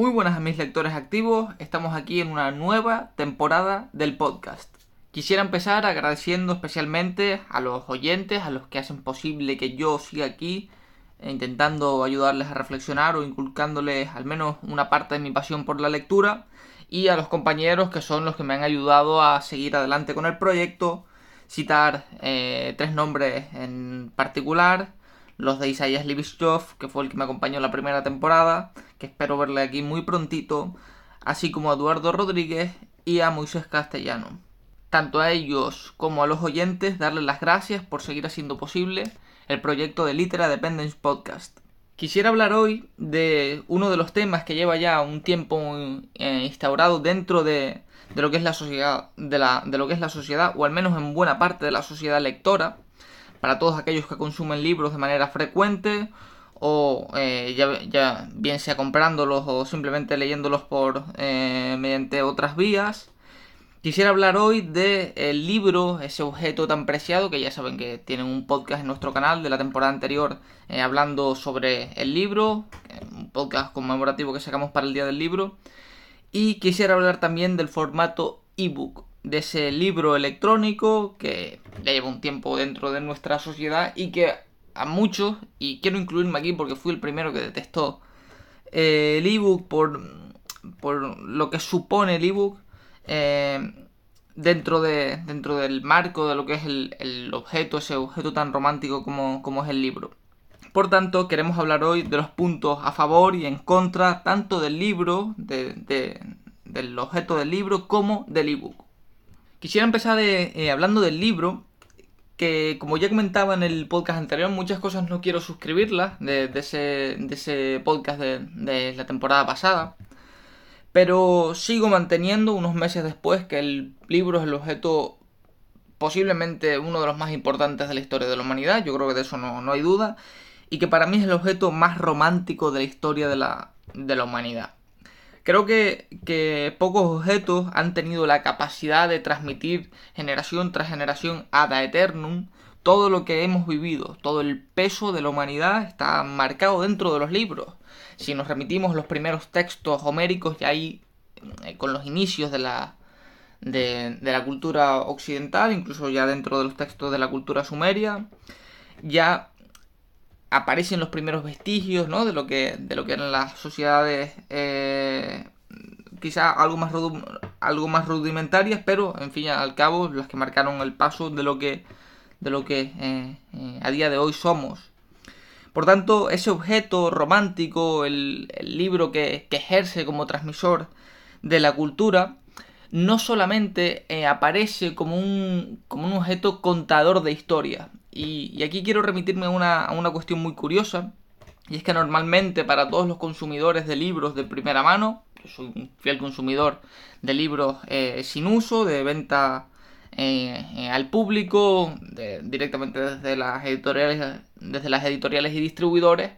Muy buenas a mis lectores activos, estamos aquí en una nueva temporada del podcast. Quisiera empezar agradeciendo especialmente a los oyentes, a los que hacen posible que yo siga aquí, eh, intentando ayudarles a reflexionar o inculcándoles al menos una parte de mi pasión por la lectura, y a los compañeros que son los que me han ayudado a seguir adelante con el proyecto, citar eh, tres nombres en particular, los de Isaías Livishov, que fue el que me acompañó en la primera temporada, que espero verle aquí muy prontito, así como a Eduardo Rodríguez y a Moisés Castellano. Tanto a ellos como a los oyentes darles las gracias por seguir haciendo posible el proyecto de Litera Dependence Podcast. Quisiera hablar hoy de uno de los temas que lleva ya un tiempo eh, instaurado dentro de, lo que es la sociedad, de lo que es la sociedad, o al menos en buena parte de la sociedad lectora, para todos aquellos que consumen libros de manera frecuente o eh, ya, bien sea comprándolos o simplemente leyéndolos por eh, mediante otras vías. Quisiera hablar hoy del el libro, ese objeto tan preciado, que ya saben que tienen un podcast en nuestro canal de la temporada anterior eh, hablando sobre el libro, un podcast conmemorativo que sacamos para el Día del Libro. Y quisiera hablar también del formato ebook, de ese libro electrónico que ya lleva un tiempo dentro de nuestra sociedad y que a muchos, y quiero incluirme aquí porque fui el primero que detestó eh, el ebook por, por lo que supone el ebook eh, dentro, de, dentro del marco de lo que es el, objeto, ese objeto tan romántico como, como es el libro. Por tanto, queremos hablar hoy de los puntos a favor y en contra tanto del libro, del objeto del libro, como del ebook. Quisiera empezar eh, hablando del libro, que como ya comentaba en el podcast anterior, muchas cosas no quiero suscribirlas de, ese, podcast de, la temporada pasada. Pero sigo manteniendo unos meses después que el libro es el objeto posiblemente uno de los más importantes de la historia de la humanidad, yo creo que de eso no, hay duda, y que para mí es el objeto más romántico de la historia de la humanidad. Creo que, pocos objetos han tenido la capacidad de transmitir generación tras generación ad eternum todo lo que hemos vivido, todo el peso de la humanidad está marcado dentro de los libros. Si nos remitimos los primeros textos homéricos, ya ahí eh, con los inicios de la, de, la cultura occidental, incluso ya dentro de los textos de la cultura sumeria, ya aparecen los primeros vestigios ¿no? de, lo que, de lo que eran las sociedades eh, quizá algo más, rudimentarias, pero en fin al cabo las que marcaron el paso de lo que, de lo que eh, eh, a día de hoy somos. Por tanto, ese objeto romántico, el, libro que, que, ejerce como transmisor de la cultura, no solamente aparece como un, como un objeto contador de historia, y, aquí quiero remitirme a una, a una cuestión muy curiosa, y es que normalmente para todos los consumidores de libros de primera mano, yo soy un fiel consumidor de libros eh, sin uso, de venta eh, eh, al público, directamente desde las editoriales, desde las editoriales y distribuidores.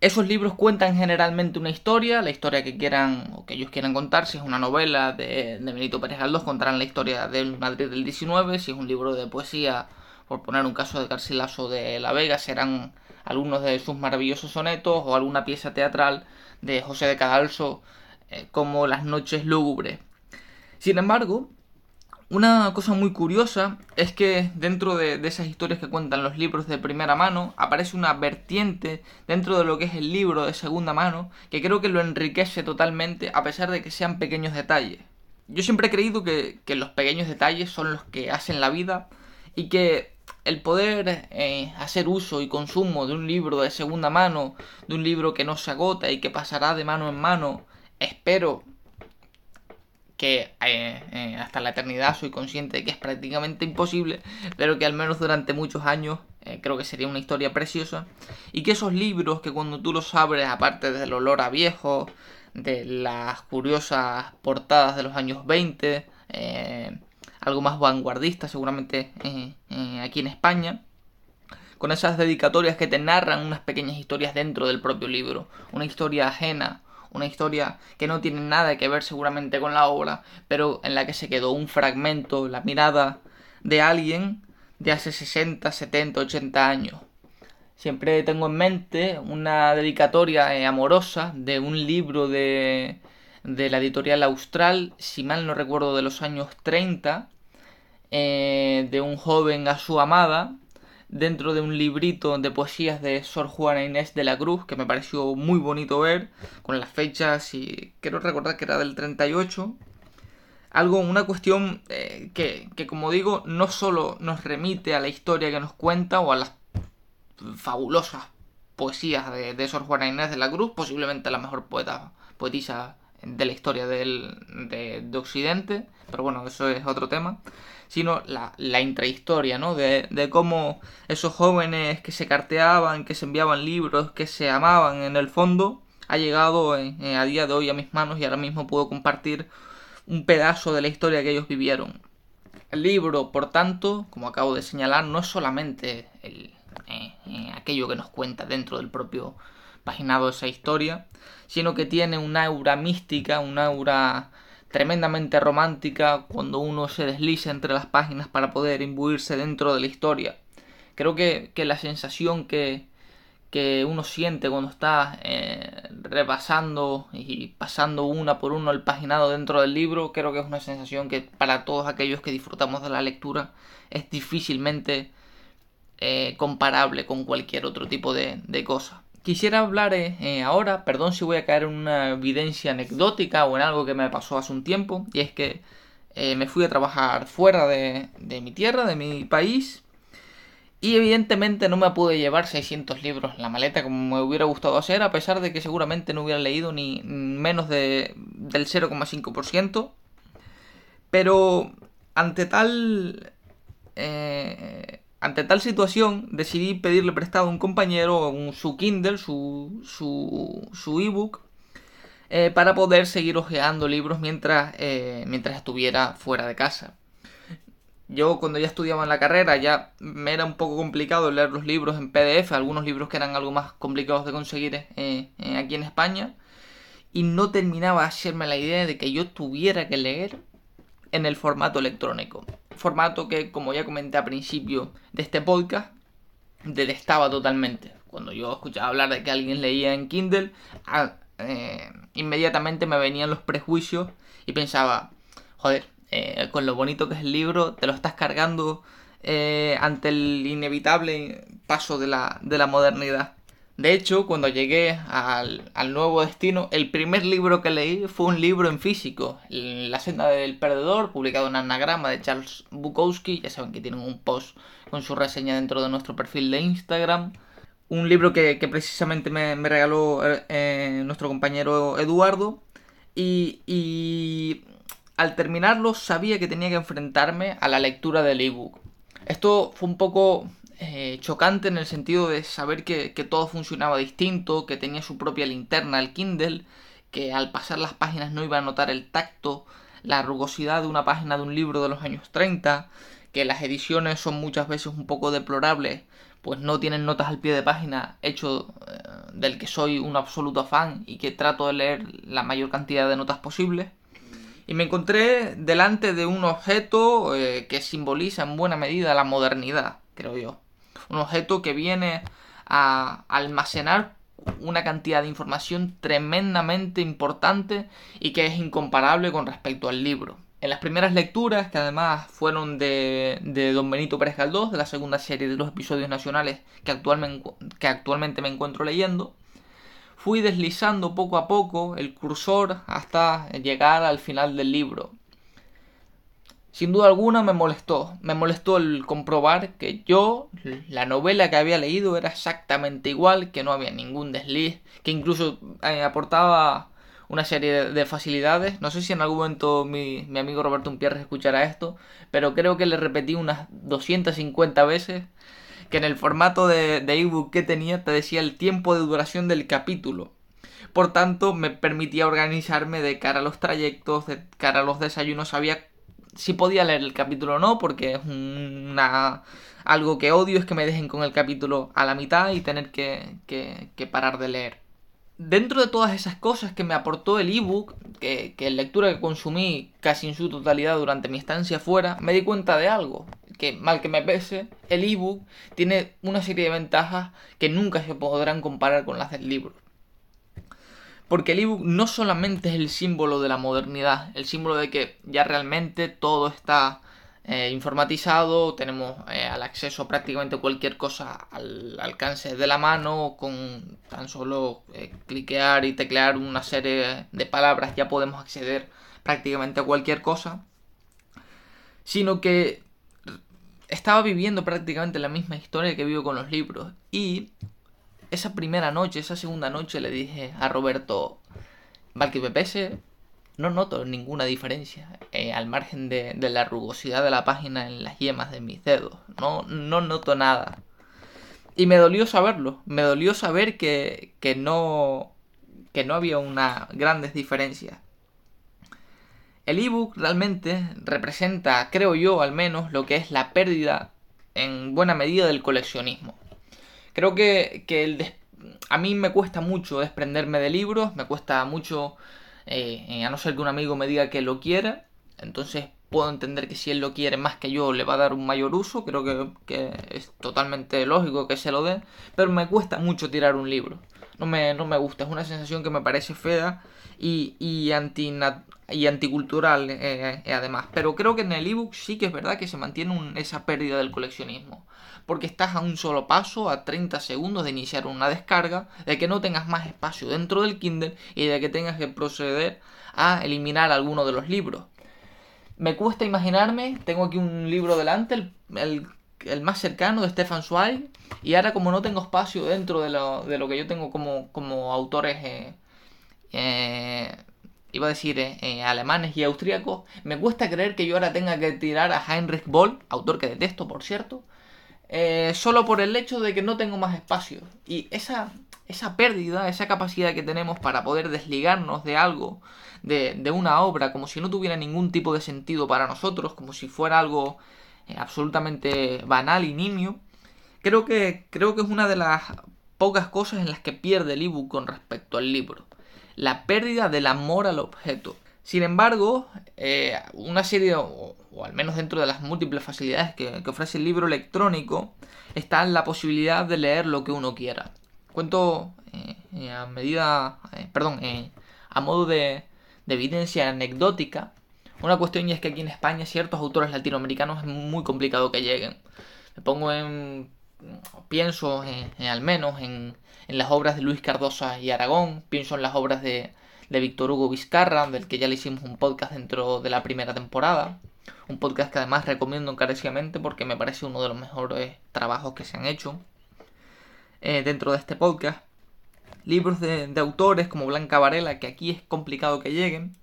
Esos libros cuentan generalmente una historia, la historia que quieran o que ellos quieran contar. Si es una novela de, de Benito Pérez Galdós, contarán la historia del Madrid del 19. Si es un libro de poesía por poner un caso de Garcilaso de la Vega, serán algunos de sus maravillosos sonetos o alguna pieza teatral de José de Cadalso eh, como Las noches lúgubres. Sin embargo, una cosa muy curiosa es que dentro de, esas historias que cuentan los libros de primera mano aparece una vertiente dentro de lo que es el libro de segunda mano que creo que lo enriquece totalmente a pesar de que sean pequeños detalles. Yo siempre he creído que los pequeños detalles son los que hacen la vida y que el poder eh, hacer uso y consumo de un libro de segunda mano, de un libro que no se agota y que pasará de mano en mano, espero que eh, eh, hasta la eternidad soy consciente de que es prácticamente imposible, pero que al menos durante muchos años creo que sería una historia preciosa. Y que esos libros que cuando tú los abres, aparte del olor a viejo, de las curiosas portadas de los años 20, algo más vanguardista seguramente eh, eh, aquí en España, con esas dedicatorias que te narran unas pequeñas historias dentro del propio libro, una historia ajena, una historia que no tiene nada que ver seguramente con la obra, pero en la que se quedó un fragmento, la mirada de alguien de hace 60, 70, 80 años. siempre tengo en mente una dedicatoria eh, amorosa de un libro de, de la editorial Austral, si mal no recuerdo de los años 30, eh, de un joven a su amada, dentro de un librito de poesías de Sor Juana Inés de la Cruz, que me pareció muy bonito ver, con las fechas y quiero recordar que era del 38. Algo, una cuestión eh, que, que, como digo, no solo nos remite a la historia que nos cuenta o a las fabulosas poesías de, Sor Juana Inés de la Cruz, posiblemente la mejor poeta, poetisa de la historia del, de, de, Occidente, pero bueno, eso es otro tema, sino la, la intrahistoria, ¿no? De, de, cómo esos jóvenes que se carteaban, que se enviaban libros, que se amaban en el fondo, ha llegado a día de hoy a mis manos y ahora mismo puedo compartir un pedazo de la historia que ellos vivieron. El libro, por tanto, como acabo de señalar, no es solamente eh, eh, aquello que nos cuenta dentro del propio paginado esa historia, sino que tiene una aura mística, una aura tremendamente romántica cuando uno se desliza entre las páginas para poder imbuirse dentro de la historia. Creo que, que la sensación que, que, uno siente cuando está eh, repasando y pasando una por uno el paginado dentro del libro, creo que es una sensación que para todos aquellos que disfrutamos de la lectura es difícilmente eh, comparable con cualquier otro tipo de, de cosa. Quisiera hablar eh, eh, ahora, perdón si voy a caer en una evidencia anecdótica o en algo que me pasó hace un tiempo, y es que me fui a trabajar fuera de, mi tierra, de mi país, y evidentemente no me pude llevar 600 libros en la maleta como me hubiera gustado hacer, a pesar de que seguramente no hubiera leído ni menos de, del 0,5%. Pero ante tal eh, ante tal situación, decidí pedirle prestado a un compañero su Kindle, su, su, su ebook, eh, para poder seguir hojeando libros mientras, eh, mientras estuviera fuera de casa. Yo cuando ya estudiaba en la carrera ya me era un poco complicado leer los libros en PDF, algunos libros que eran algo más complicados de conseguir eh, aquí en España, y no terminaba de hacerme la idea de que yo tuviera que leer en el formato electrónico formato que, como ya comenté al principio de este podcast, detestaba totalmente. Cuando yo escuchaba hablar de que alguien leía en Kindle, eh, inmediatamente me venían los prejuicios y pensaba, joder, eh, con lo bonito que es el libro, te lo estás cargando eh, ante el inevitable paso de la, de la modernidad. De hecho, cuando llegué al, nuevo destino, el primer libro que leí fue un libro en físico, La senda del perdedor, publicado en anagrama de Charles Bukowski. Ya saben que tienen un post con su reseña dentro de nuestro perfil de Instagram. Un libro que, precisamente me, regaló eh, nuestro compañero Eduardo. Y, y al terminarlo sabía que tenía que enfrentarme a la lectura del ebook. Esto fue un poco eh, chocante en el sentido de saber que, todo funcionaba distinto, que tenía su propia linterna el Kindle, que al pasar las páginas no iba a notar el tacto, la rugosidad de una página de un libro de los años 30, que las ediciones son muchas veces un poco deplorables, pues no tienen notas al pie de página, hecho eh, del que soy un absoluto fan y que trato de leer la mayor cantidad de notas posibles. Y me encontré delante de un objeto eh, que simboliza en buena medida la modernidad, creo yo un objeto que viene a almacenar una cantidad de información tremendamente importante y que es incomparable con respecto al libro. En las primeras lecturas, que además fueron de, Don Benito Pérez Galdós, de la segunda serie de los episodios nacionales que actualmente me encuentro leyendo, fui deslizando poco a poco el cursor hasta llegar al final del libro. Sin duda alguna me molestó, me molestó el comprobar que yo, la novela que había leído era exactamente igual, que no había ningún desliz, que incluso eh, aportaba una serie de, facilidades. No sé si en algún momento mi, amigo Roberto Umpierre escuchará esto, pero creo que le repetí unas 250 veces que en el formato de ebook que tenía te decía el tiempo de duración del capítulo. Por tanto, me permitía organizarme de cara a los trayectos, de cara a los desayunos, sabía si podía leer el capítulo o no, porque es una, algo que odio es que me dejen con el capítulo a la mitad y tener que, que, parar de leer. Dentro de todas esas cosas que me aportó el ebook, que, que lectura que consumí casi en su totalidad durante mi estancia fuera, me di cuenta de algo, que mal que me pese, el ebook tiene una serie de ventajas que nunca se podrán comparar con las del libro. Porque el ebook no solamente es el símbolo de la modernidad, el símbolo de que ya realmente todo está eh, informatizado, tenemos eh, al acceso prácticamente cualquier cosa al alcance de la mano, con tan solo eh, cliquear y teclear una serie de palabras ya podemos acceder prácticamente a cualquier cosa, sino que estaba viviendo prácticamente la misma historia que vivo con los libros. Y esa primera noche, esa segunda noche le dije a Roberto, Valky pese no noto ninguna diferencia eh, al margen de, la rugosidad de la página en las yemas de mis dedos. No, no noto nada. Y me dolió saberlo. Me dolió saber que, que no que no había una grandes diferencias. El ebook realmente representa, creo yo al menos, lo que es la pérdida en buena medida del coleccionismo. Creo que, que el a mí me cuesta mucho desprenderme de libros, me cuesta mucho eh, eh, a no ser que un amigo me diga que lo quiera, entonces puedo entender que si él lo quiere más que yo le va a dar un mayor uso, creo que, es totalmente lógico que se lo dé, pero me cuesta mucho tirar un libro, no me, no me gusta, es una sensación que me parece fea y, y, y anticultural eh, además, pero creo que en el ebook sí que es verdad que se mantiene esa pérdida del coleccionismo porque estás a un solo paso, a 30 segundos de iniciar una descarga, de que no tengas más espacio dentro del Kindle y de que tengas que proceder a eliminar alguno de los libros. Me cuesta imaginarme, tengo aquí un libro delante, el, más cercano de Stefan Zweig, y ahora como no tengo espacio dentro de lo, que yo tengo como, autores, eh, eh, iba a decir eh, alemanes y austríacos, me cuesta creer que yo ahora tenga que tirar a Heinrich Boll, autor que detesto por cierto, eh, solo por el hecho de que no tengo más espacio. Y esa, esa pérdida, esa capacidad que tenemos para poder desligarnos de algo, de, de, una obra, como si no tuviera ningún tipo de sentido para nosotros, como si fuera algo eh, absolutamente banal y nimio, creo que, creo que es una de las pocas cosas en las que pierde el ebook con respecto al libro. La pérdida del amor al objeto. Sin embargo, eh, una serie, o, al menos dentro de las múltiples facilidades que, ofrece el libro electrónico, está la posibilidad de leer lo que uno quiera. Cuento eh, a medida, eh, perdón, a modo de, de, evidencia anecdótica, una cuestión y es que aquí en España ciertos autores latinoamericanos es muy complicado que lleguen. Me pongo en, pienso al menos en, en las obras de Luis Cardosa y Aragón, pienso en las obras de de Víctor Hugo Vizcarra, del que ya le hicimos un podcast dentro de la primera temporada. Un podcast que además recomiendo encarecidamente porque me parece uno de los mejores trabajos que se han hecho eh, dentro de este podcast. Libros de, autores como Blanca Varela, que aquí es complicado que lleguen.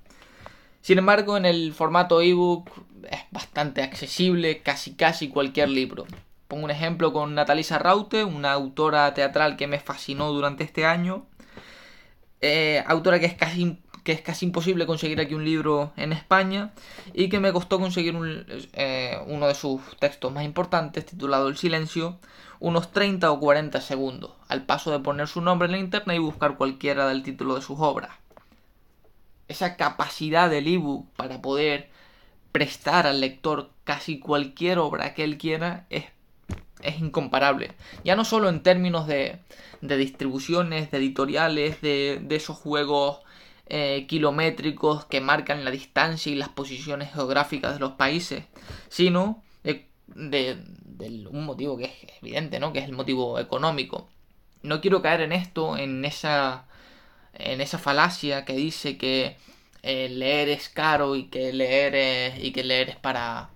Sin embargo, en el formato ebook es bastante accesible casi casi cualquier libro. Pongo un ejemplo con Natalisa Raute, una autora teatral que me fascinó durante este año eh, autora que es casi que es casi imposible conseguir aquí un libro en España y que me costó conseguir eh, uno de sus textos más importantes titulado El silencio unos 30 o 40 segundos al paso de poner su nombre en la internet y buscar cualquiera del título de sus obras. Esa capacidad del ebook para poder prestar al lector casi cualquier obra que él quiera es es incomparable. Ya no solo en términos de, de distribuciones, de editoriales, de, de esos juegos eh, kilométricos que marcan la distancia y las posiciones geográficas de los países, sino de, un motivo que es evidente, ¿no? Que es el motivo económico. No quiero caer en esto, en esa, en esa falacia que dice que eh, leer es caro y que leer es, y que leer es para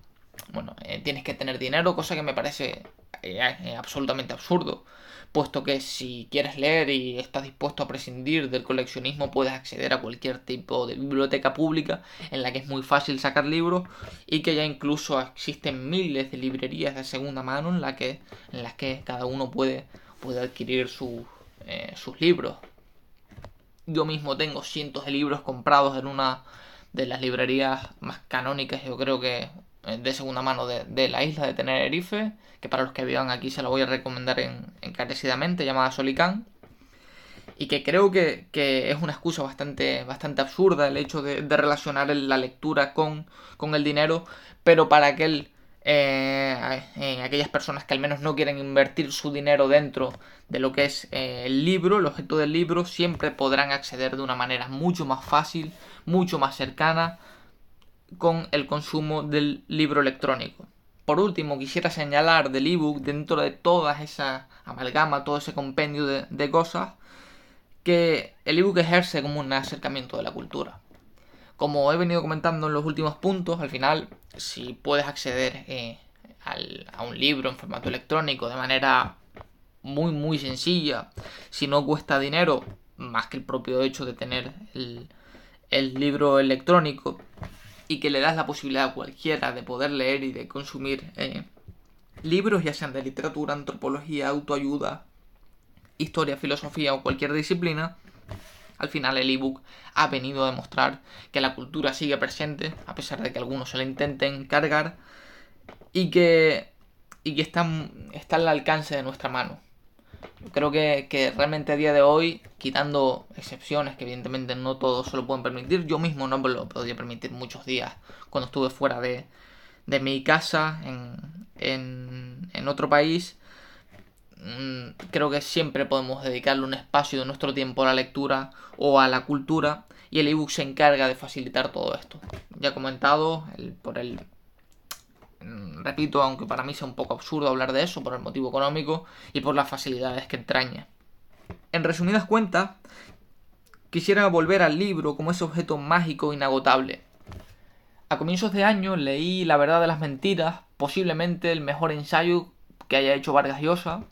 bueno, eh, tienes que tener dinero, cosa que me parece eh, eh, absolutamente absurdo, puesto que si quieres leer y estás dispuesto a prescindir del coleccionismo, puedes acceder a cualquier tipo de biblioteca pública en la que es muy fácil sacar libros y que ya incluso existen miles de librerías de segunda mano en, la que, en las que cada uno puede, puede adquirir sus libros. Yo mismo tengo cientos de libros comprados en una de las librerías más canónicas, yo creo que eh, de segunda mano de, la isla de Tenerife, que para los que vivan aquí se la voy a recomendar encarecidamente, llamada Solicán. Y que creo que, es una excusa bastante, bastante absurda el hecho de, relacionar la lectura con, con, el dinero, pero para aquel eh, aquellas personas que al menos no quieren invertir su dinero dentro de lo que es eh, el libro, el objeto del libro, siempre podrán acceder de una manera mucho más fácil, mucho más cercana con el consumo del libro electrónico. Por último, quisiera señalar del ebook, dentro de toda esa amalgama, todo ese compendio de, cosas, que el ebook ejerce como un acercamiento de la cultura. Como he venido comentando en los últimos puntos, al final, si puedes acceder eh, a un libro en formato electrónico de manera muy, muy sencilla, si no cuesta dinero, más que el propio hecho de tener el, libro electrónico, y que le das la posibilidad a cualquiera de poder leer y de consumir eh, libros, ya sean de literatura, antropología, autoayuda, historia, filosofía o cualquier disciplina, al final el ebook ha venido a demostrar que la cultura sigue presente, a pesar de que algunos se la intenten cargar, y que, y que está, está al alcance de nuestra mano. Creo que, que, realmente a día de hoy, quitando excepciones que evidentemente no todos se lo pueden permitir, yo mismo no me lo podía permitir muchos días cuando estuve fuera de, de mi casa en, en, en otro país, Mm, creo que siempre podemos dedicarle un espacio de nuestro tiempo a la lectura o a la cultura y el ebook se encarga de facilitar todo esto. Ya he comentado por el repito, aunque para mí sea un poco absurdo hablar de eso por el motivo económico y por las facilidades que entraña. En resumidas cuentas, quisiera volver al libro como ese objeto mágico inagotable. A comienzos de año leí La verdad de las mentiras, posiblemente el mejor ensayo que haya hecho Vargas Llosa,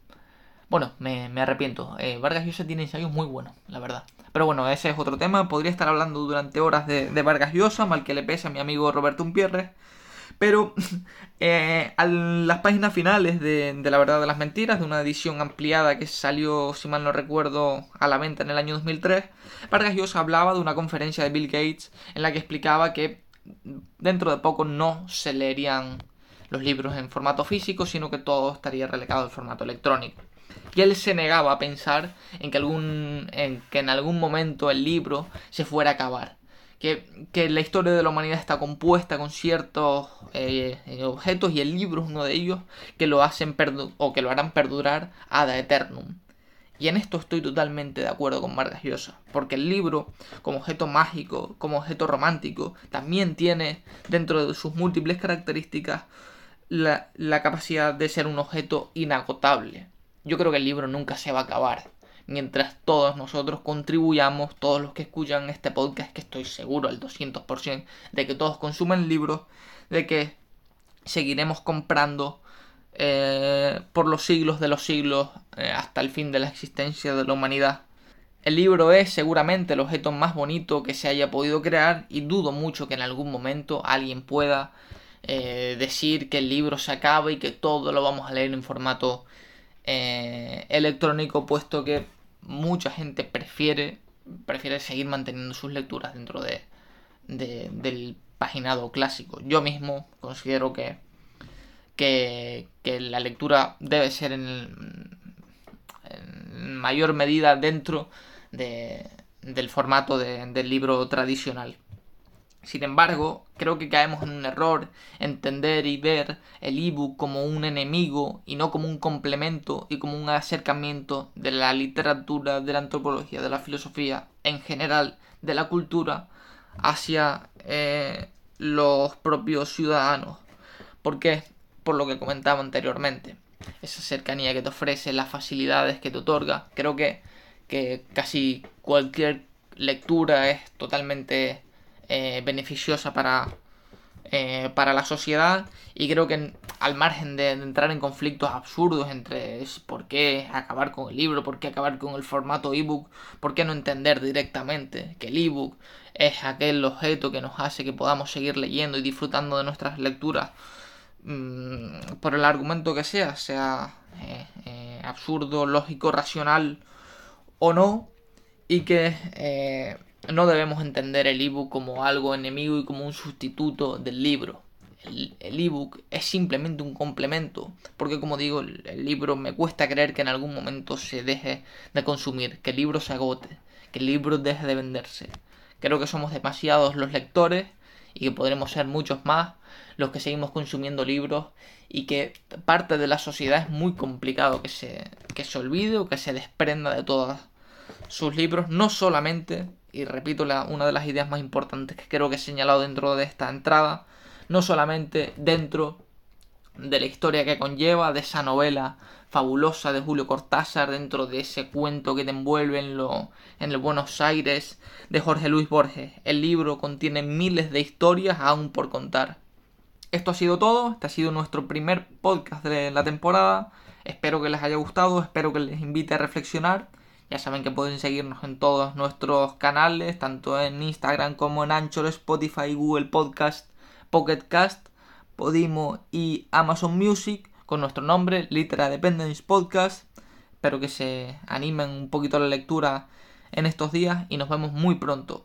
bueno, me, arrepiento. Eh, Vargas Llosa tiene ensayos muy buenos, la verdad. Pero bueno, ese es otro tema. Podría estar hablando durante horas de, Vargas Llosa, mal que le pese a mi amigo Roberto Umpierre. Pero eh, a las páginas finales de, La Verdad de las Mentiras, de una edición ampliada que salió, si mal no recuerdo, a la venta en el año 2003, Vargas Llosa hablaba de una conferencia de Bill Gates en la que explicaba que dentro de poco no se leerían los libros en formato físico, sino que todo estaría relegado al formato electrónico y él se negaba a pensar en que, algún, en, que en algún momento el libro se fuera a acabar. Que, la historia de la humanidad está compuesta con ciertos eh, objetos y el libro es uno de ellos que lo hacen o que lo harán perdurar ad eternum. Y en esto estoy totalmente de acuerdo con Vargas Llosa, porque el libro, como objeto mágico, como objeto romántico, también tiene dentro de sus múltiples características la capacidad de ser un objeto inagotable yo creo que el libro nunca se va a acabar. Mientras todos nosotros contribuyamos, todos los que escuchan este podcast, que estoy seguro al 200% de que todos consumen libros, de que seguiremos comprando eh, por los siglos de los siglos eh, hasta el fin de la existencia de la humanidad. El libro es seguramente el objeto más bonito que se haya podido crear y dudo mucho que en algún momento alguien pueda eh, decir que el libro se acaba y que todo lo vamos a leer en formato electrónico, puesto que mucha gente prefiere, prefiere seguir manteniendo sus lecturas dentro de, del paginado clásico. Yo mismo considero que, que, la lectura debe ser en, mayor medida dentro del formato del libro tradicional. Sin embargo, creo que caemos en un error entender y ver el ebook como un enemigo y no como un complemento y como un acercamiento de la literatura, de la antropología, de la filosofía, en general, de la cultura, hacia eh, los propios ciudadanos. ¿Por qué? Por lo que comentaba anteriormente. Esa cercanía que te ofrece, las facilidades que te otorga. Creo que, que casi cualquier lectura es totalmente eh, beneficiosa para, eh, para la sociedad. Y creo que al margen de, entrar en conflictos absurdos entre por qué acabar con el libro, por qué acabar con el formato ebook, por qué no entender directamente que el ebook es aquel objeto que nos hace que podamos seguir leyendo y disfrutando de nuestras lecturas mm, por el argumento que sea, sea eh, absurdo, lógico, racional o no, y que no debemos entender el ebook como algo enemigo y como un sustituto del libro. El, ebook es simplemente un complemento, porque como digo, el, libro me cuesta creer que en algún momento se deje de consumir, que el libro se agote, que el libro deje de venderse. Creo que somos demasiados los lectores y que podremos ser muchos más los que seguimos consumiendo libros y que parte de la sociedad es muy complicado que se, que se olvide o que se desprenda de todos sus libros, no solamente, y repito la, una de las ideas más importantes que creo que he señalado dentro de esta entrada, no solamente dentro de la historia que conlleva, de esa novela fabulosa de Julio Cortázar, dentro de ese cuento que te envuelve en, lo, en el Buenos Aires de Jorge Luis Borges. El libro contiene miles de historias aún por contar. Esto ha sido todo, este ha sido nuestro primer podcast de la temporada. Espero que les haya gustado, espero que les invite a reflexionar. Ya saben que pueden seguirnos en todos nuestros canales, tanto en Instagram como en Anchor, Spotify, Google Podcast, Pocket Cast, Podimo y Amazon Music con nuestro nombre, Litera Dependence Podcast. Espero que se animen un poquito a la lectura en estos días y nos vemos muy pronto.